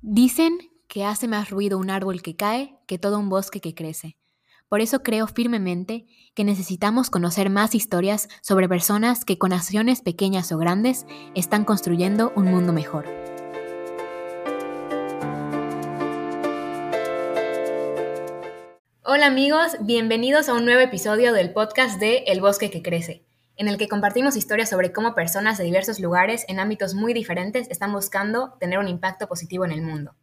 Dicen que hace más ruido un árbol que cae que todo un bosque que crece. Por eso creo firmemente que necesitamos conocer más historias sobre personas que con acciones pequeñas o grandes están construyendo un mundo mejor. Hola amigos, bienvenidos a un nuevo episodio del podcast de El bosque que crece en el que compartimos historias sobre cómo personas de diversos lugares en ámbitos muy diferentes están buscando tener un impacto positivo en el mundo.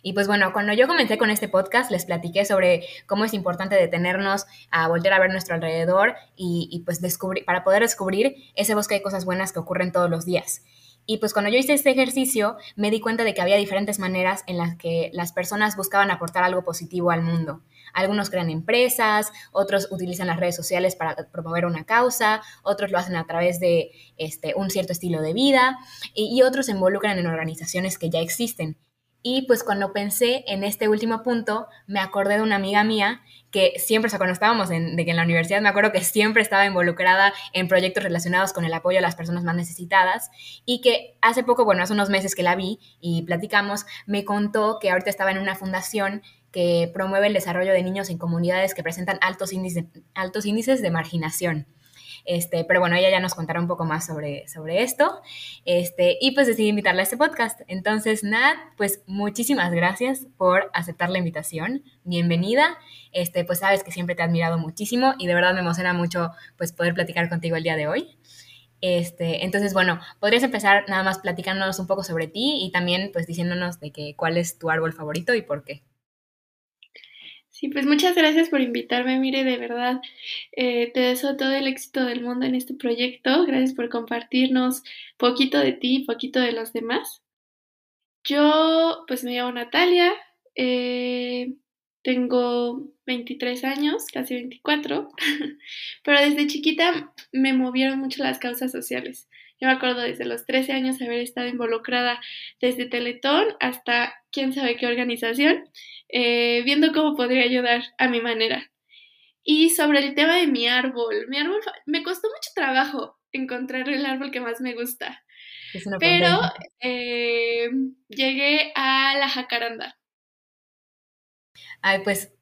Y pues bueno, cuando yo comencé con este podcast les platiqué sobre cómo es importante detenernos a volver a ver nuestro alrededor y, pues descubrir, para poder descubrir ese bosque de cosas buenas que ocurren todos los días. Y pues cuando yo hice este ejercicio me di cuenta de que había diferentes maneras en las que las personas buscaban aportar algo positivo al mundo. Algunos crean empresas, otros utilizan las redes sociales para promover una causa, otros lo hacen a través de este, un cierto estilo de vida y, y otros se involucran en organizaciones que ya existen. Y pues cuando pensé en este último punto, me acordé de una amiga mía que siempre, o sea, cuando estábamos en, de que en la universidad, me acuerdo que siempre estaba involucrada en proyectos relacionados con el apoyo a las personas más necesitadas y que hace poco, bueno, hace unos meses que la vi y platicamos, me contó que ahorita estaba en una fundación que promueve el desarrollo de niños en comunidades que presentan altos altos índices de marginación. Este, pero bueno, ella ya nos contará un poco más sobre, sobre esto. Este, y pues decidí invitarla a este podcast. Entonces, Nat, pues muchísimas gracias por aceptar la invitación. Bienvenida. Este, pues sabes que siempre te he admirado muchísimo y de verdad me emociona mucho pues poder platicar contigo el día de hoy. Este, entonces, bueno, podrías empezar nada más platicándonos un poco sobre ti y también pues diciéndonos de que cuál es tu árbol favorito y por qué. Sí, pues muchas gracias por invitarme, mire, de verdad, eh, te deseo todo el éxito del mundo en este proyecto. Gracias por compartirnos poquito de ti, poquito de los demás. Yo, pues me llamo Natalia, eh, tengo 23 años, casi 24, pero desde chiquita me movieron mucho las causas sociales. Yo me acuerdo desde los 13 años haber estado involucrada desde Teletón hasta quién sabe qué organización, eh, viendo cómo podría ayudar a mi manera. Y sobre el tema de mi árbol, mi árbol me costó mucho trabajo encontrar el árbol que más me gusta. Pero eh, llegué a la jacaranda. Ay, pues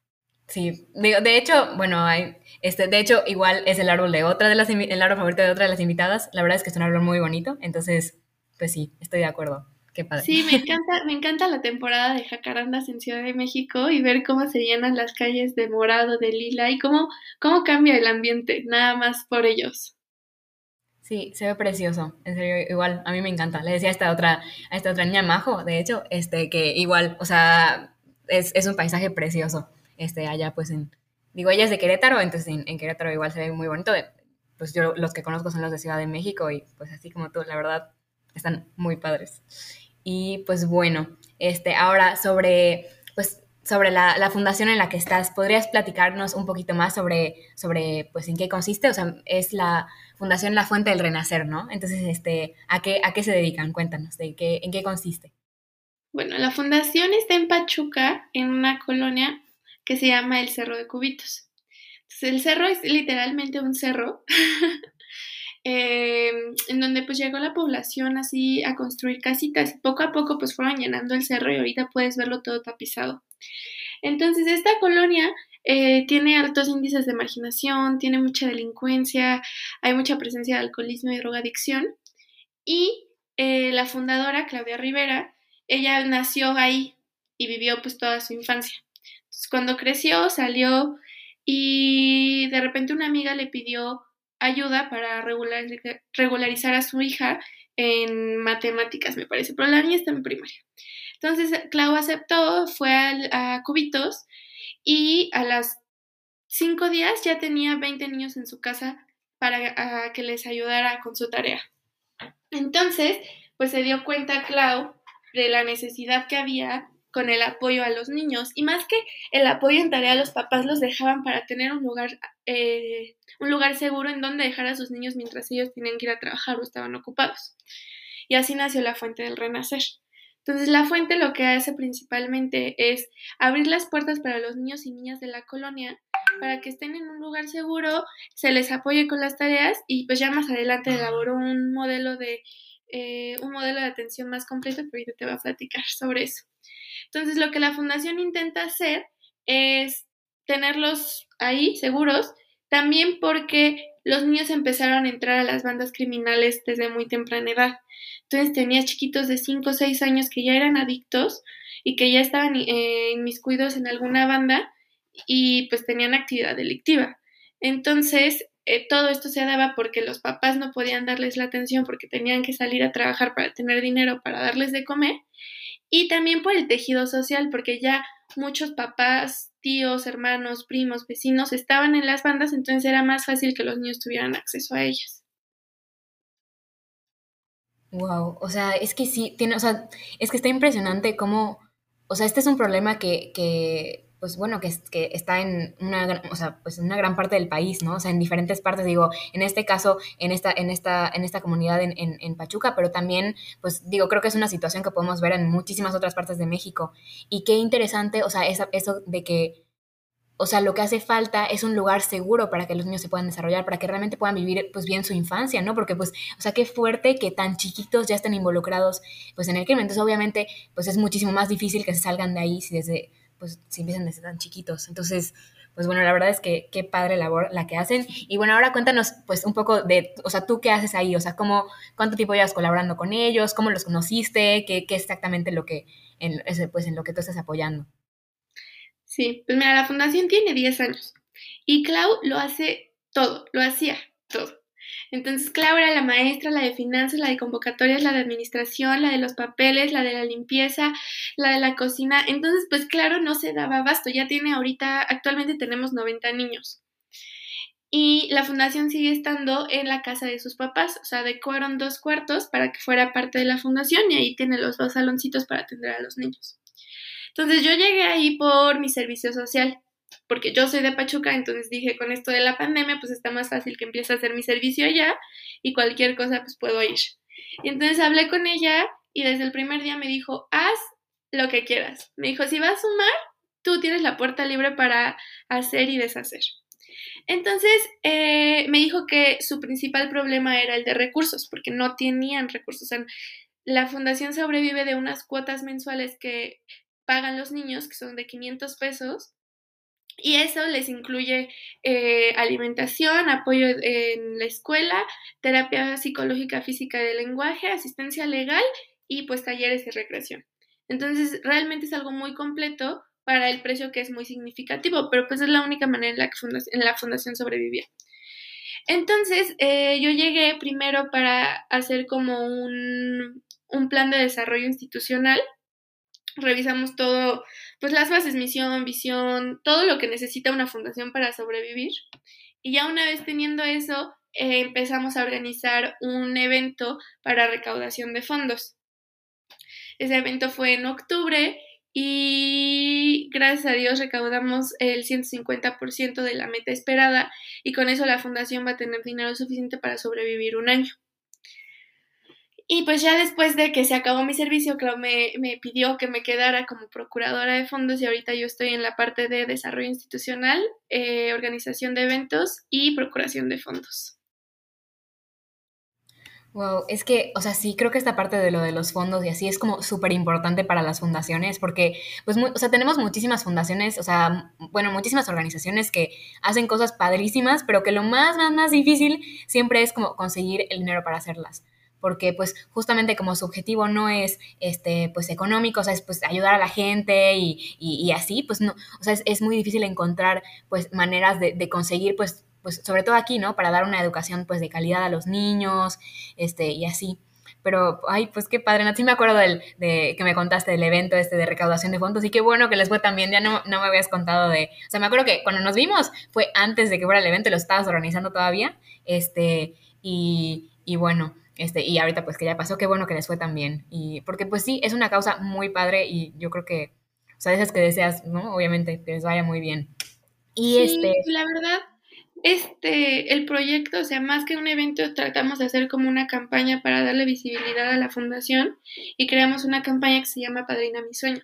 sí. de hecho, bueno, hay, este, de hecho, igual es el árbol de otra de las el árbol favorito de otra de las invitadas. La verdad es que es un árbol muy bonito. Entonces, pues sí, estoy de acuerdo. Qué padre. Sí, me encanta, me encanta la temporada de jacarandas en Ciudad de México y ver cómo se llenan las calles de morado, de lila y cómo, cómo cambia el ambiente, nada más por ellos. Sí, se ve precioso. En serio, igual, a mí me encanta. Le decía a esta otra, a esta otra niña Majo, de hecho, este, que igual, o sea, es, es un paisaje precioso, este, allá pues en, digo, ella es de Querétaro, entonces en, en Querétaro igual se ve muy bonito. Pues yo los que conozco son los de Ciudad de México y pues así como tú, la verdad, están muy padres. Y pues bueno, este, ahora sobre, pues, sobre la, la, fundación en la que estás, ¿podrías platicarnos un poquito más sobre, sobre pues, en qué consiste? O sea, es la Fundación La Fuente del Renacer, ¿no? Entonces, este, ¿a, qué, ¿a qué se dedican? Cuéntanos, de qué, ¿en qué consiste? Bueno, la fundación está en Pachuca, en una colonia que se llama el Cerro de Cubitos. El cerro es literalmente un cerro Em, en donde pues llegó la población así a construir casitas y poco a poco pues fueron llenando el cerro y ahorita puedes verlo todo tapizado. Entonces esta colonia eh, tiene altos índices de marginación, tiene mucha delincuencia, hay mucha presencia de alcoholismo y drogadicción y eh, la fundadora, Claudia Rivera, ella nació ahí y vivió pues toda su infancia. Cuando creció salió y de repente una amiga le pidió ayuda para regularizar a su hija en matemáticas, me parece, pero la niña está en primaria. Entonces, Clau aceptó, fue a, Cubitos y a las cinco días ya tenía 20 niños en su casa para que les ayudara con su tarea. Entonces, pues se dio cuenta Clau de la necesidad que había con el apoyo a los niños y más que el apoyo en tarea los papás los dejaban para tener un lugar eh, un lugar seguro en donde dejar a sus niños mientras ellos tenían que ir a trabajar o estaban ocupados y así nació la fuente del renacer entonces la fuente lo que hace principalmente es abrir las puertas para los niños y niñas de la colonia para que estén en un lugar seguro, se les apoye con las tareas y pues ya más adelante elaboró un modelo de eh, un modelo de atención más completo que ahorita te voy a platicar sobre eso. Entonces, lo que la fundación intenta hacer es tenerlos ahí seguros, también porque los niños empezaron a entrar a las bandas criminales desde muy temprana edad. Entonces tenía chiquitos de 5 o 6 años que ya eran adictos y que ya estaban eh, inmiscuidos en alguna banda y pues tenían actividad delictiva. Entonces, eh, todo esto se daba porque los papás no podían darles la atención porque tenían que salir a trabajar para tener dinero para darles de comer y también por el tejido social porque ya muchos papás, tíos, hermanos, primos, vecinos estaban en las bandas, entonces era más fácil que los niños tuvieran acceso a ellas. Wow, o sea, es que sí, tiene, o sea, es que está impresionante cómo, o sea, este es un problema que, que pues bueno, que, que está en una, o sea, pues una gran parte del país, ¿no? O sea, en diferentes partes, digo, en este caso, en esta, en esta, en esta comunidad en, en, Pachuca, pero también, pues digo, creo que es una situación que podemos ver en muchísimas otras partes de México. Y qué interesante, o sea, esa, eso de que, o sea, lo que hace falta es un lugar seguro para que los niños se puedan desarrollar, para que realmente puedan vivir, pues, bien su infancia, ¿no? Porque, pues, o sea, qué fuerte que tan chiquitos ya estén involucrados, pues, en el crimen. Entonces, obviamente, pues, es muchísimo más difícil que se salgan de ahí si desde pues si empiezan tan chiquitos. Entonces, pues bueno, la verdad es que qué padre labor la que hacen. Y bueno, ahora cuéntanos pues un poco de, o sea, tú qué haces ahí, o sea, cómo, cuánto tiempo llevas colaborando con ellos, cómo los conociste, qué, qué exactamente lo que, en, pues en lo que tú estás apoyando. Sí, pues mira, la fundación tiene 10 años y Clau lo hace todo, lo hacía todo. Entonces, Clau era la maestra, la de finanzas, la de convocatorias, la de administración, la de los papeles, la de la limpieza, la de la cocina. Entonces, pues claro, no se daba abasto. Ya tiene ahorita, actualmente tenemos 90 niños. Y la fundación sigue estando en la casa de sus papás, o sea, adecuaron dos cuartos para que fuera parte de la fundación y ahí tiene los dos saloncitos para atender a los niños. Entonces yo llegué ahí por mi servicio social porque yo soy de Pachuca, entonces dije, con esto de la pandemia, pues está más fácil que empiece a hacer mi servicio allá y cualquier cosa, pues puedo ir. Y entonces hablé con ella y desde el primer día me dijo, haz lo que quieras. Me dijo, si vas a sumar, tú tienes la puerta libre para hacer y deshacer. Entonces eh, me dijo que su principal problema era el de recursos, porque no tenían recursos. La fundación sobrevive de unas cuotas mensuales que pagan los niños, que son de 500 pesos, y eso les incluye eh, alimentación, apoyo en la escuela, terapia psicológica, física de lenguaje, asistencia legal y pues talleres de recreación. Entonces, realmente es algo muy completo para el precio que es muy significativo, pero pues es la única manera en la que en la fundación sobrevivía. Entonces, eh, yo llegué primero para hacer como un, un plan de desarrollo institucional. Revisamos todo pues las bases, misión, visión, todo lo que necesita una fundación para sobrevivir. Y ya una vez teniendo eso, eh, empezamos a organizar un evento para recaudación de fondos. Ese evento fue en octubre y gracias a Dios recaudamos el 150% de la meta esperada y con eso la fundación va a tener dinero suficiente para sobrevivir un año. Y pues ya después de que se acabó mi servicio, Clau me, me, pidió que me quedara como procuradora de fondos y ahorita yo estoy en la parte de desarrollo institucional, eh, organización de eventos y procuración de fondos. Wow, es que, o sea, sí, creo que esta parte de lo de los fondos y así es como súper importante para las fundaciones, porque, pues, o sea, tenemos muchísimas fundaciones, o sea, bueno, muchísimas organizaciones que hacen cosas padrísimas, pero que lo más, más, más difícil siempre es como conseguir el dinero para hacerlas porque pues justamente como su objetivo no es este pues económico, o sea, es pues ayudar a la gente y, así, pues no, o sea, es, muy difícil encontrar pues maneras de, conseguir pues pues sobre todo aquí, ¿no? Para dar una educación pues de calidad a los niños, este, y así. Pero, ay, pues qué padre, sí me acuerdo del, de que me contaste del evento este de recaudación de fondos y qué bueno que les fue también, ya no, no me habías contado de, o sea, me acuerdo que cuando nos vimos fue antes de que fuera el evento, lo estabas organizando todavía, este, y, y bueno, este, y ahorita pues que ya pasó, qué bueno que les fue tan bien. Y porque pues sí, es una causa muy padre y yo creo que, o sea, esas que deseas, ¿no? Obviamente, que les vaya muy bien. Y sí, este... La verdad, este, el proyecto, o sea, más que un evento, tratamos de hacer como una campaña para darle visibilidad a la fundación y creamos una campaña que se llama Padrina Mi Sueño.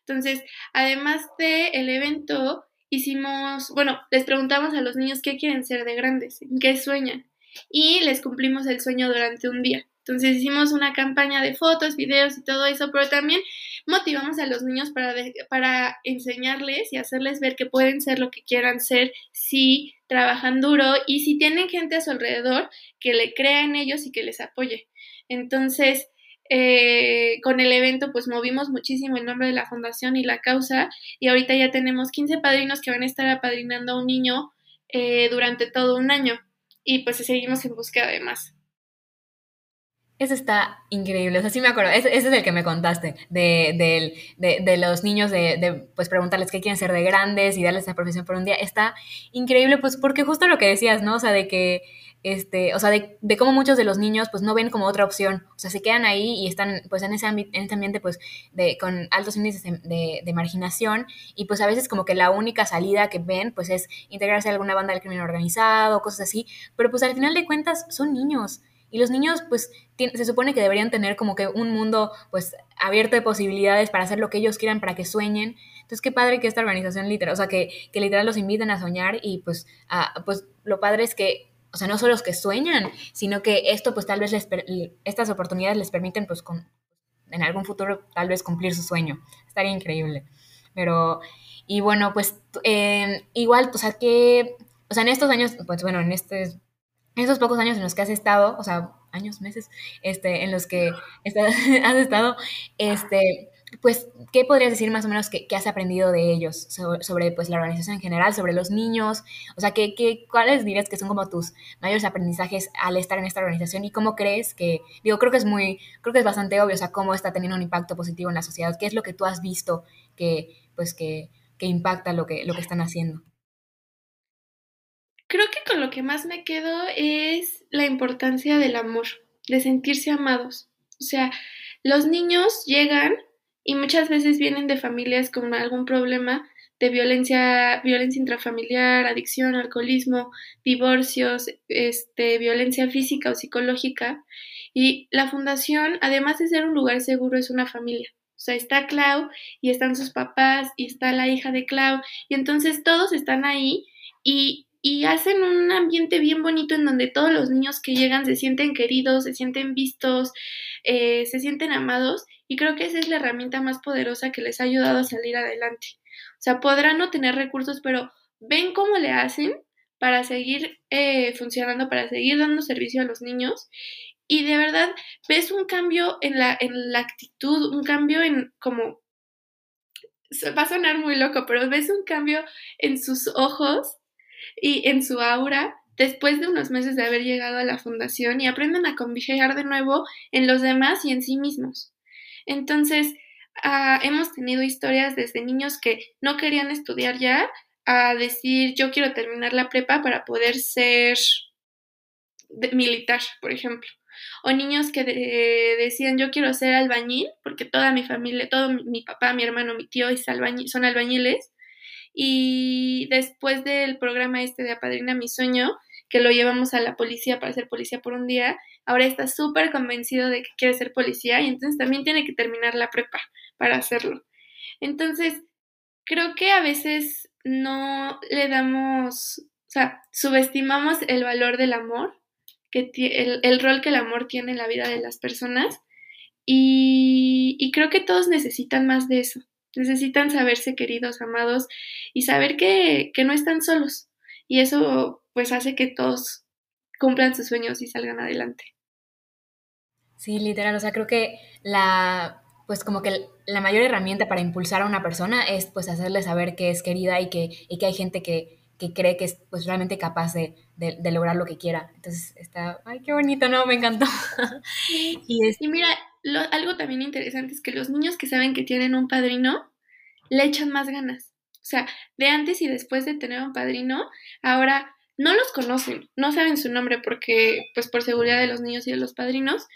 Entonces, además del el evento, hicimos, bueno, les preguntamos a los niños qué quieren ser de grandes, qué sueñan y les cumplimos el sueño durante un día. Entonces hicimos una campaña de fotos, videos y todo eso, pero también motivamos a los niños para, para enseñarles y hacerles ver que pueden ser lo que quieran ser si trabajan duro y si tienen gente a su alrededor que le crea en ellos y que les apoye. Entonces, eh, con el evento pues movimos muchísimo el nombre de la fundación y la causa y ahorita ya tenemos 15 padrinos que van a estar apadrinando a un niño eh, durante todo un año y pues seguimos en búsqueda de más. Eso está increíble, o sea, sí me acuerdo, ese, es el que me contaste, de, de, los niños, de, pues preguntarles qué quieren ser de grandes y darles esa profesión por un día, está increíble, pues porque justo lo que decías, ¿no? O sea, de que, este, o sea, de, cómo muchos de los niños pues no ven como otra opción, o sea, se quedan ahí y están pues en ese, en ese ambiente pues de, con altos índices de, marginación. Y pues a veces como que la única salida que ven pues es integrarse a alguna banda del crimen organizado, cosas así, pero pues al final de cuentas son niños. Y los niños, pues, se supone que deberían tener como que un mundo, pues, abierto de posibilidades para hacer lo que ellos quieran, para que sueñen. Entonces, qué padre que esta organización literal, o sea, que, que literal los inviten a soñar y, pues, pues, lo padre es que, o sea, no solo los que sueñan, sino que esto, pues, tal vez les, estas oportunidades les permiten, pues, con, en algún futuro, tal vez cumplir su sueño. Estaría increíble. Pero, y bueno, pues, eh, igual, o sea, que, o sea, en estos años, pues, bueno, en este en esos pocos años en los que has estado, o sea, años, meses, este, en los que has estado, este, pues, ¿qué podrías decir más o menos que, has aprendido de ellos sobre, pues, la organización en general, sobre los niños? O sea, ¿qué, qué, ¿cuáles dirías que son como tus mayores aprendizajes al estar en esta organización? ¿Y cómo crees que, digo, creo que es muy, creo que es bastante obvio, o sea, cómo está teniendo un impacto positivo en la sociedad? ¿Qué es lo que tú has visto que, pues, que, que impacta lo que, lo que están haciendo? Creo que con lo que más me quedo es la importancia del amor, de sentirse amados. O sea, los niños llegan y muchas veces vienen de familias con algún problema de violencia, violencia intrafamiliar, adicción, alcoholismo, divorcios, este, violencia física o psicológica. Y la fundación, además de ser un lugar seguro, es una familia. O sea, está Clau y están sus papás y está la hija de Clau y entonces todos están ahí y y hacen un ambiente bien bonito en donde todos los niños que llegan se sienten queridos, se sienten vistos, eh, se sienten amados y creo que esa es la herramienta más poderosa que les ha ayudado a salir adelante. O sea, podrán no tener recursos, pero ven cómo le hacen para seguir eh, funcionando, para seguir dando servicio a los niños y de verdad ves un cambio en la, en la actitud, un cambio en como va a sonar muy loco, pero ves un cambio en sus ojos y en su aura después de unos meses de haber llegado a la fundación y aprenden a confiar de nuevo en los demás y en sí mismos. Entonces, ah, hemos tenido historias desde niños que no querían estudiar ya a decir yo quiero terminar la prepa para poder ser militar, por ejemplo. O niños que decían yo quiero ser albañil, porque toda mi familia, todo mi, papá, mi hermano, mi tío son albañiles y después del programa este de Apadrina mi sueño, que lo llevamos a la policía para ser policía por un día, ahora está súper convencido de que quiere ser policía y entonces también tiene que terminar la prepa para hacerlo. Entonces, creo que a veces no le damos, o sea, subestimamos el valor del amor, que el, el rol que el amor tiene en la vida de las personas y, y creo que todos necesitan más de eso. Necesitan saberse queridos, amados y saber que, que no están solos. Y eso pues hace que todos cumplan sus sueños y salgan adelante. Sí, literal, o sea, creo que la, pues como que la mayor herramienta para impulsar a una persona es pues hacerle saber que es querida y que, y que hay gente que, que cree que es pues realmente capaz de, de, lograr lo que quiera. Entonces está, ay, qué bonito, ¿no? Me encantó. y, y mira, algo también interesante es que los niños que saben que tienen un padrino le echan más ganas. O sea, de antes y después de tener un padrino, ahora no los conocen, no saben su nombre porque, pues por seguridad de los niños y de los padrinos,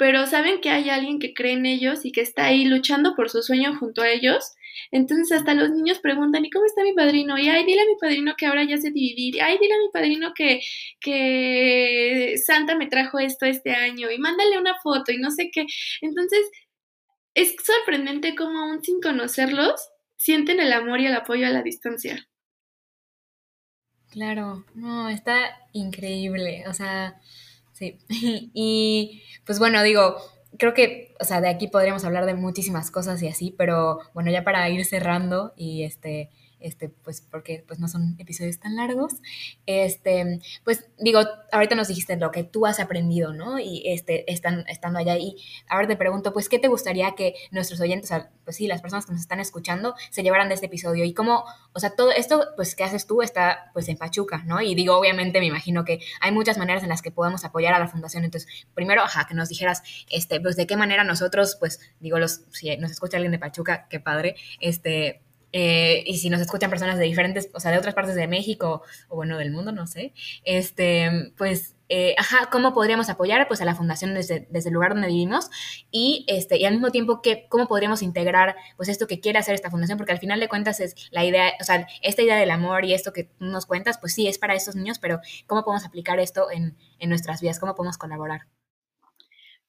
pero saben que hay alguien que cree en ellos y que está ahí luchando por su sueño junto a ellos. Entonces hasta los niños preguntan, ¿y cómo está mi padrino? Y ay, dile a mi padrino que ahora ya se dividir. Ay, dile a mi padrino que, que Santa me trajo esto este año. Y mándale una foto y no sé qué. Entonces es sorprendente cómo aún sin conocerlos sienten el amor y el apoyo a la distancia. Claro, no, está increíble. O sea, Sí, y pues bueno, digo, creo que, o sea, de aquí podríamos hablar de muchísimas cosas y así, pero bueno, ya para ir cerrando y este, este, pues porque pues no son episodios tan largos, este, pues digo, ahorita nos dijiste lo que tú has aprendido, ¿no? Y este, están, estando allá y ahora te pregunto, pues, ¿qué te gustaría que nuestros oyentes, o sea, pues sí, las personas que nos están escuchando, se llevaran de este episodio? Y cómo, o sea, todo esto, pues, que haces tú está, pues, en Pachuca, ¿no? Y digo, obviamente, me imagino que hay muchas maneras en las que podemos apoyar a la fundación, entonces, primero, ajá, que nos dijeras, este, pues, de qué manera nosotros, pues, digo, los, si nos escucha alguien de Pachuca, qué padre, este, eh, y si nos escuchan personas de diferentes, o sea, de otras partes de México o bueno, del mundo, no sé, este, pues, eh, ajá, ¿cómo podríamos apoyar pues a la fundación desde, desde, el lugar donde vivimos? Y, este, y al mismo tiempo, ¿qué, ¿cómo podríamos integrar pues esto que quiere hacer esta fundación? Porque al final de cuentas es la idea, o sea, esta idea del amor y esto que nos cuentas, pues sí, es para estos niños, pero ¿cómo podemos aplicar esto en, en nuestras vidas? ¿Cómo podemos colaborar?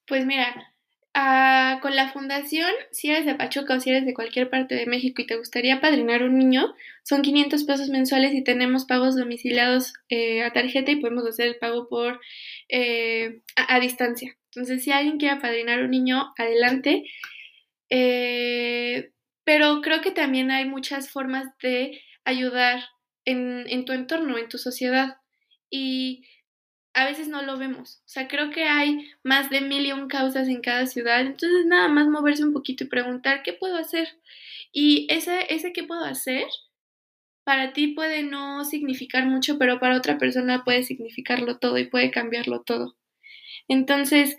Pues mira, Ah, con la fundación, si eres de Pachuca o si eres de cualquier parte de México y te gustaría padrinar un niño, son 500 pesos mensuales y tenemos pagos domiciliados eh, a tarjeta y podemos hacer el pago por eh, a, distancia. Entonces, si alguien quiere padrinar un niño, adelante. Eh, pero creo que también hay muchas formas de ayudar en, en tu entorno, en tu sociedad. Y a veces no lo vemos. O sea, creo que hay más de mil y un causas en cada ciudad. Entonces, nada más moverse un poquito y preguntar, ¿qué puedo hacer? Y ese, ese qué puedo hacer, para ti puede no significar mucho, pero para otra persona puede significarlo todo y puede cambiarlo todo. Entonces,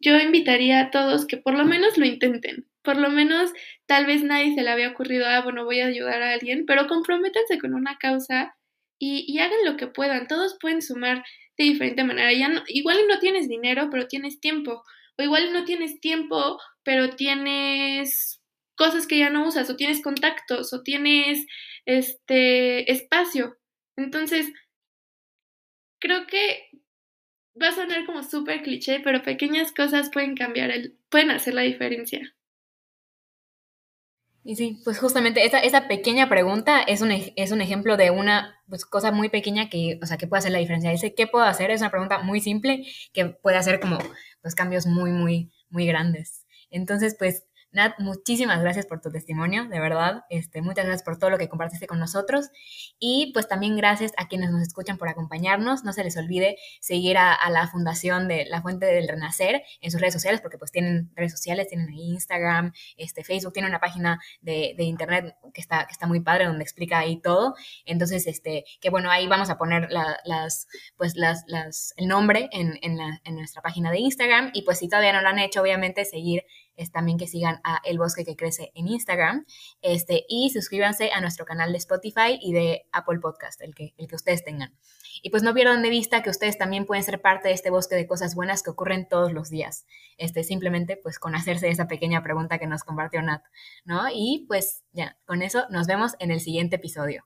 yo invitaría a todos que por lo menos lo intenten. Por lo menos, tal vez nadie se le había ocurrido, ah, bueno, voy a ayudar a alguien, pero comprométanse con una causa y, y hagan lo que puedan. Todos pueden sumar de diferente manera. Ya no, igual no tienes dinero, pero tienes tiempo. O igual no tienes tiempo, pero tienes cosas que ya no usas, o tienes contactos, o tienes este espacio. Entonces, creo que va a sonar como súper cliché, pero pequeñas cosas pueden cambiar el, pueden hacer la diferencia. Y sí, pues justamente esa, esa pequeña pregunta es un, es un ejemplo de una pues, cosa muy pequeña que, o sea, que puede hacer la diferencia. Dice, ¿qué puedo hacer? Es una pregunta muy simple que puede hacer como pues, cambios muy, muy, muy grandes. Entonces, pues Nat, muchísimas gracias por tu testimonio, de verdad. Este, muchas gracias por todo lo que compartiste con nosotros. Y pues también gracias a quienes nos escuchan por acompañarnos. No se les olvide seguir a, la Fundación de la Fuente del Renacer en sus redes sociales, porque pues tienen redes sociales, tienen ahí Instagram, este, Facebook, tiene una página de, internet que está, que está muy padre, donde explica ahí todo. Entonces, este, que bueno, ahí vamos a poner las, pues las, las, el nombre en, en, en nuestra página de Instagram. Y pues si todavía no lo han hecho, obviamente seguir es también que sigan a El Bosque que Crece en Instagram este, y suscríbanse a nuestro canal de Spotify y de Apple Podcast, el que, el que ustedes tengan. Y pues no pierdan de vista que ustedes también pueden ser parte de este bosque de cosas buenas que ocurren todos los días. Este, simplemente pues con hacerse esa pequeña pregunta que nos compartió Nat, ¿no? Y pues ya, con eso nos vemos en el siguiente episodio.